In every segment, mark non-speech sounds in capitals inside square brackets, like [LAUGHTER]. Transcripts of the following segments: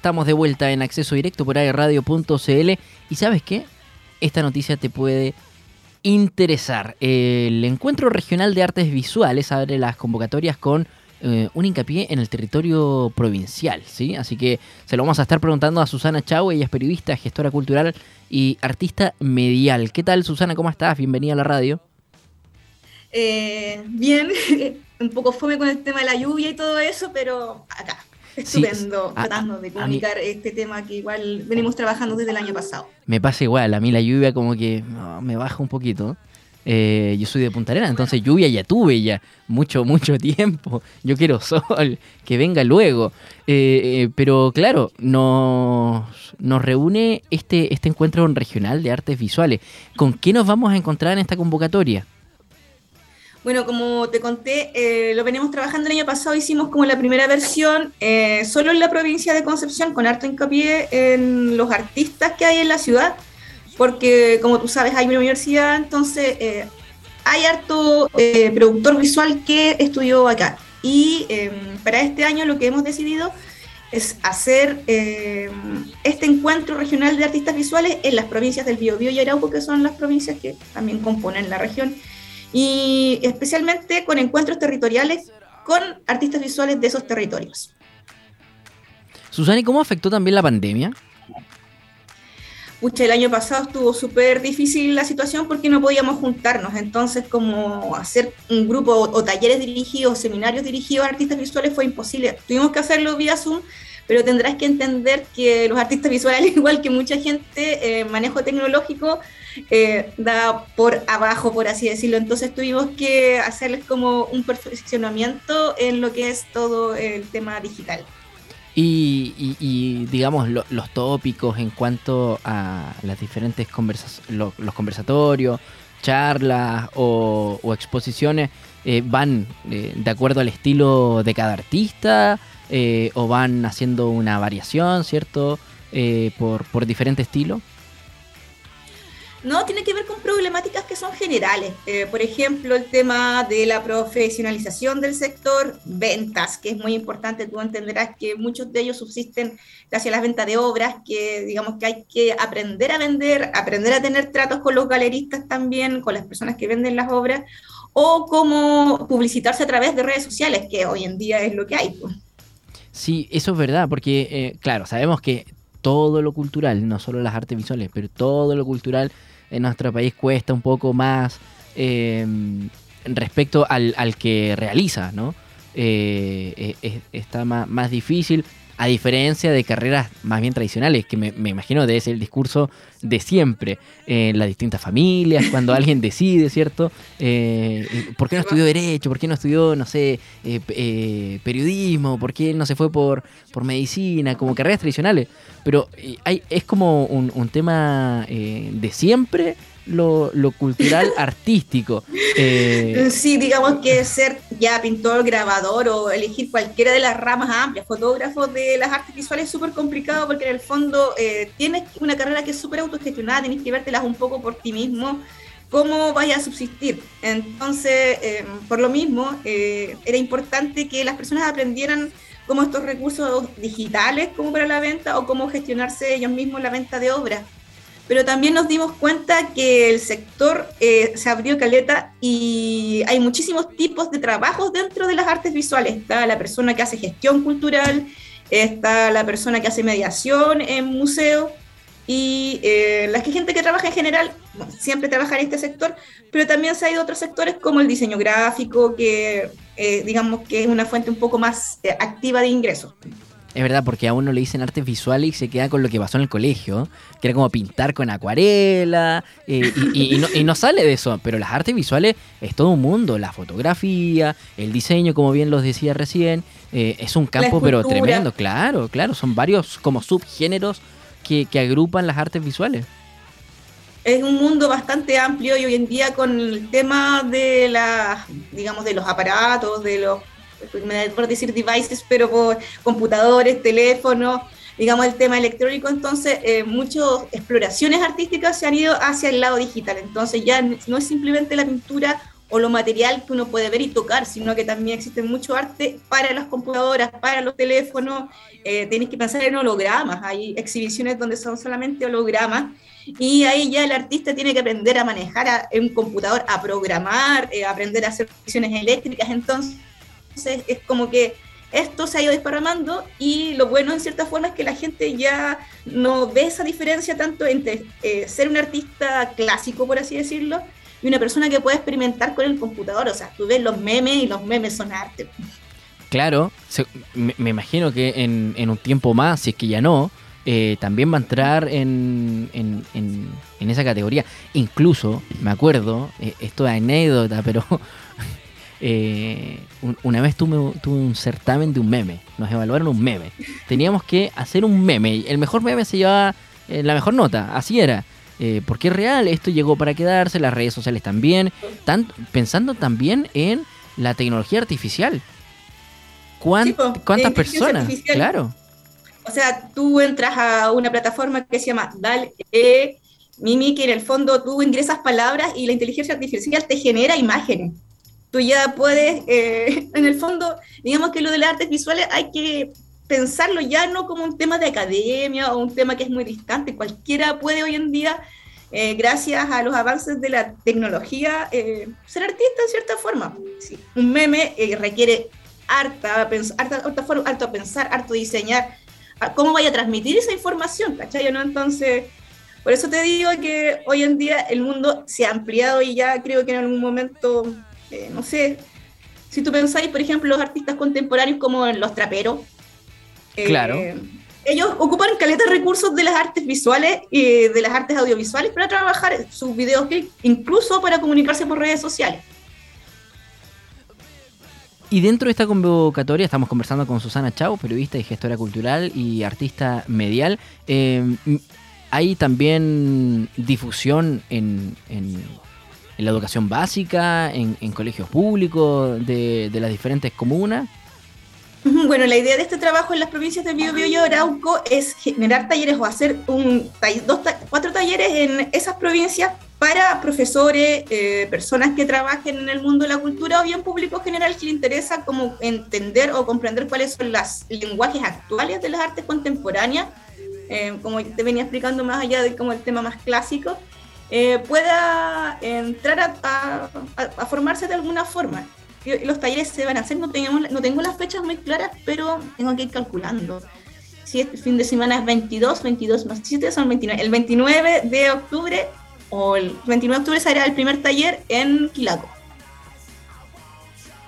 Estamos de vuelta en acceso directo por airradio.cl y sabes qué? Esta noticia te puede interesar. El Encuentro Regional de Artes Visuales abre las convocatorias con eh, un hincapié en el territorio provincial, ¿sí? Así que se lo vamos a estar preguntando a Susana Chau, ella es periodista, gestora cultural y artista medial. ¿Qué tal Susana? ¿Cómo estás? Bienvenida a la radio. Eh, bien, [LAUGHS] un poco fome con el tema de la lluvia y todo eso, pero acá, estupendo, tratando de comunicar este tema que igual venimos trabajando desde el año pasado. Me pasa igual, a mí la lluvia como que me baja un poquito. Eh, yo soy de Punta Arenas, entonces lluvia ya tuve ya mucho, mucho [LAUGHS] tiempo. Yo quiero sol, que venga luego. Eh, eh, pero claro, nos, nos reúne este, este encuentro regional de artes visuales. ¿Con qué nos vamos a encontrar en esta convocatoria? Bueno, como te conté, eh, lo venimos trabajando el año pasado, hicimos como la primera versión eh, solo en la provincia de Concepción, con harto hincapié en los artistas que hay en la ciudad, porque como tú sabes hay una universidad, entonces eh, hay harto productor visual que estudió acá. Y em, para este año lo que hemos decidido es hacer em, este encuentro regional de artistas visuales en las provincias del Biobío y Arauco, que son las provincias que también componen la región y especialmente con encuentros territoriales con artistas visuales de esos territorios. Susana, ¿y cómo afectó también la pandemia? Pucha, el año pasado estuvo súper difícil la situación porque no podíamos juntarnos, entonces como hacer un grupo o, talleres dirigidos, seminarios dirigidos a artistas visuales fue imposible. Tuvimos que hacerlo vía Zoom, pero tendrás que entender que los artistas visuales, [LAUGHS] igual que mucha gente, eh, manejo tecnológico, eh, da por abajo, por así decirlo. Entonces tuvimos que hacerles como un perfeccionamiento en lo que es todo el tema digital. Y, digamos, los tópicos en cuanto a las diferentes conversaciones, los conversatorios, charlas o, exposiciones, eh, ¿van eh, de acuerdo al estilo de cada artista o van haciendo una variación, ¿cierto? por, por diferente estilo. No, tiene que ver con problemáticas que son generales. Eh, por ejemplo, el tema de la profesionalización del sector, ventas, que es muy importante. Tú entenderás que muchos de ellos subsisten gracias a las ventas de obras, que digamos que hay que aprender a vender, aprender a tener tratos con los galeristas también, con las personas que venden las obras, o cómo publicitarse a través de redes sociales, que hoy en día es lo que hay. Pues. Sí, eso es verdad, porque, eh, claro, sabemos que todo lo cultural, no solo las artes visuales, pero todo lo cultural en nuestro país cuesta un poco más eh, respecto al, que realiza, ¿no? Eh, eh, está más, más, difícil, a diferencia de carreras más bien tradicionales, que me, imagino debe el discurso de siempre, en las distintas familias, cuando alguien decide, ¿cierto? ¿Por qué no estudió Derecho? ¿Por qué no estudió, no sé, periodismo? ¿Por qué no se fue por, por medicina? Como carreras tradicionales. Pero hay, es como un tema de siempre lo, cultural [LAUGHS] artístico. Eh, sí, digamos que ser ya pintor, grabador o elegir cualquiera de las ramas amplias, fotógrafo de las artes visuales es súper complicado porque en el fondo eh, tienes una carrera que es súper autogestionada, tienes que vértelas un poco por ti mismo cómo vaya a subsistir. Entonces, eh, por lo mismo, era importante que las personas aprendieran cómo estos recursos digitales como para la venta o cómo gestionarse ellos mismos la venta de obras pero también nos dimos cuenta que el sector eh, se abrió caleta y hay muchísimos tipos de trabajos dentro de las artes visuales. Está la persona que hace gestión cultural, está la persona que hace mediación en museo y eh, la gente que trabaja en general siempre trabaja en este sector, pero también se ha ido a otros sectores como el diseño gráfico, que eh, digamos que es una fuente un poco más activa de ingresos. Es verdad, porque a uno le dicen artes visuales y se queda con lo que pasó en el colegio, que era como pintar con acuarela, eh, y, no, sale de eso, pero las artes visuales es todo un mundo, la fotografía, el diseño, como bien los decía recién, eh, es un campo pero tremendo, claro, claro, son varios como subgéneros que, que agrupan las artes visuales. Es un mundo bastante amplio y hoy en día con el tema de las, digamos, de los aparatos, de los me da por decir devices, pero por computadores, teléfonos, digamos el tema electrónico, entonces eh, muchas exploraciones artísticas se han ido hacia el lado digital, entonces ya no es simplemente la pintura o lo material que uno puede ver y tocar, sino que también existe mucho arte para las computadoras, para los teléfonos. Eh, tienes que pensar en hologramas. Hay exhibiciones donde son solamente hologramas. Y ahí ya el artista tiene que aprender a manejar un computador, a programar, eh, aprender a hacer funciones eléctricas. Entonces, es como que esto se ha ido desparramando y lo bueno en cierta forma es que la gente ya no ve esa diferencia tanto entre eh, ser un artista clásico, por así decirlo, y una persona que puede experimentar con el computador. O sea, tú ves los memes y los memes son arte. Claro, me, imagino que en, un tiempo más, si es que ya no, eh, también va a entrar en, en, esa categoría. Incluso, me acuerdo, eh, esto es anécdota, pero [LAUGHS] eh, una vez tuve, un certamen de un meme, nos evaluaron un meme. Teníamos que hacer un meme, el mejor meme se llevaba la mejor nota, así era. Eh, porque es real, esto llegó para quedarse, las redes sociales también, pensando también en la tecnología artificial. ¿Cuántas personas? Claro. O sea, tú entras a una plataforma que se llama DAL E, Mimi, que en el fondo tú ingresas palabras y la inteligencia artificial te genera imágenes. Tú ya puedes, eh, [LAUGHS] en el fondo, digamos que lo de las artes visuales hay que pensarlo ya no como un tema de academia o un tema que es muy distante. Cualquiera puede hoy en día, eh, gracias a los avances de la tecnología, eh, ser artista en cierta forma. Un meme requiere harta, harta, harta, forma, harto pensar, harto diseñar. ¿Cómo vaya a transmitir esa información? ¿Cachai? Entonces, por eso te digo que hoy en día el mundo se ha ampliado y ya creo que en algún momento, no sé, si tú pensáis, por ejemplo, los artistas contemporáneos como los traperos, Claro. Eh, ellos ocupan caleta de recursos de las artes visuales y de las artes audiovisuales para trabajar sus videos, incluso para comunicarse por redes sociales. Y dentro de esta convocatoria estamos conversando con Susana Chau, periodista y gestora cultural y artista medial. Eh, hay también difusión en, la educación básica, en, colegios públicos de, de las diferentes comunas. Bueno, la idea de este trabajo en las provincias de Biobío y Arauco es generar talleres o hacer un, dos, cuatro talleres en esas provincias para profesores, eh, personas que trabajen en el mundo de la cultura o bien público general que le interesa como entender o comprender cuáles son los lenguajes actuales de las artes contemporáneas, eh, como te venía explicando más allá de como el tema más clásico, eh, pueda entrar a formarse de alguna forma los talleres se van a hacer, no, tenemos, no tengo las fechas muy claras, pero tengo que ir calculando. Si este fin de semana es 22, 22 más 7 son 29. El 29 de octubre o el 29 de octubre será el primer taller en Quilaco.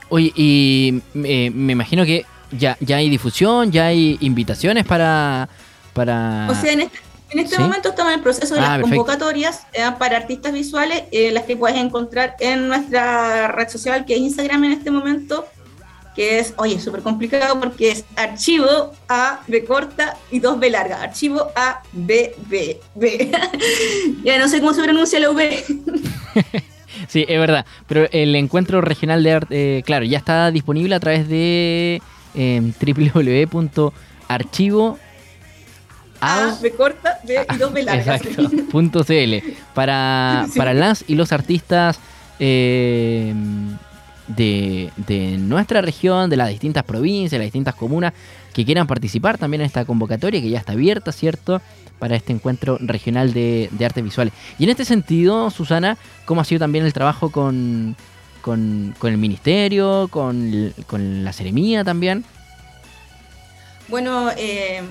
Oye, y eh, me imagino que ya, ya hay difusión, ya hay invitaciones para... para... O sea, en este, en este momento estamos en el proceso de ah, las convocatorias eh, para artistas visuales, eh, las que puedes encontrar en nuestra red social, que es Instagram en este momento, que es, oye, súper complicado porque es archivo A, B corta y 2 B larga. Archivo A, B, B, B. [LAUGHS] ya no sé cómo se pronuncia la V. [LAUGHS] sí, es verdad. Pero el encuentro regional de arte, eh, claro, ya está disponible a través de [LAUGHS] www.archivo a, B corta, B y dos B largas. [LAUGHS] punto CL. Para, [LAUGHS] para las y los artistas eh, de, de, nuestra región, de las distintas provincias, de las distintas comunas que quieran participar también en esta convocatoria que ya está abierta, ¿cierto? Para este encuentro regional de, de artes visuales. Y en este sentido, Susana, ¿cómo ha sido también el trabajo con, con, con el ministerio, con, con la seremía también? Bueno, eh,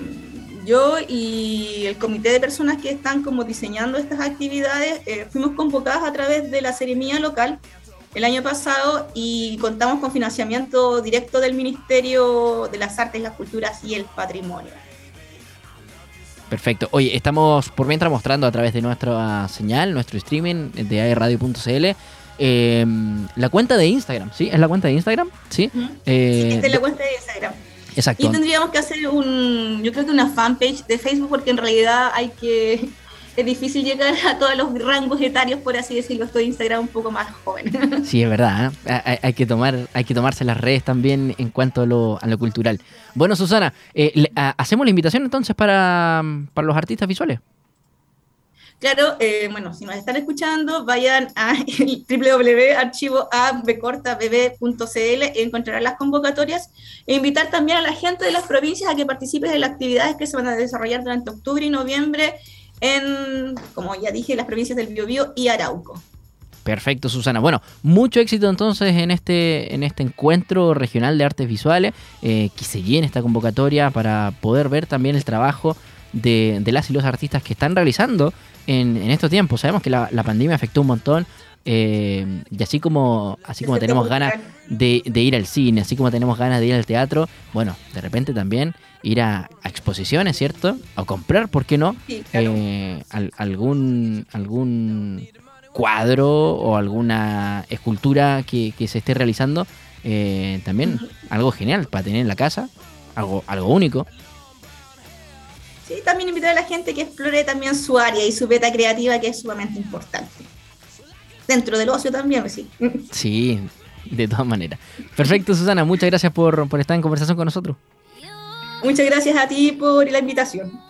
yo y el comité de personas que están como diseñando estas actividades eh, fuimos convocadas a través de la Seremía local el año pasado y contamos con financiamiento directo del Ministerio de las Artes, las Culturas y el Patrimonio. Perfecto. Oye, estamos por mientras mostrando a través de nuestra señal, nuestro streaming de aerradio.cl, em, la cuenta de Instagram, ¿sí? ¿Es la cuenta de Instagram? Sí. Eh, sí, es la cuenta de Instagram. Exacto. Y tendríamos que hacer un, yo creo que una fanpage de Facebook porque en realidad hay que, es difícil llegar a todos los rangos etarios, por así decirlo. Estoy Instagram un poco más joven. [LAUGHS] Sí, es verdad. ¿eh? Hay, que tomar, hay que tomarse las redes también en cuanto a lo, a lo cultural. Bueno, Susana, eh, ¿hacemos la invitación entonces para, para los artistas visuales? Claro, eh, bueno, si nos están escuchando, vayan a [LAUGHS] www.archivoabcortabb.cl y encontrarán las convocatorias e invitar también a la gente de las provincias a que participen en las actividades que se van a desarrollar durante octubre y noviembre en, como ya dije, las provincias del Biobío y Arauco. Perfecto, Susana. Bueno, mucho éxito entonces en este, en este encuentro regional de artes visuales, eh, que se llene esta convocatoria para poder ver también el trabajo de, las y los artistas que están realizando en, estos tiempos. Sabemos que la, pandemia afectó un montón. Eh, y así como así como tenemos ganas de, ir al cine, así como tenemos ganas de ir al teatro, bueno, de repente también ir a, exposiciones, ¿cierto? O comprar, ¿por qué no? Eh, algún algún cuadro o alguna escultura que, se esté realizando, eh, también algo genial para tener en la casa, algo, algo único. Sí, también invitar a la gente que explore también su área y su beta creativa, que es sumamente importante. Dentro del ocio también, sí. [LAUGHS] Sí, de todas maneras. Perfecto, Susana, muchas gracias por, por estar en conversación con nosotros. Muchas gracias a ti por la invitación.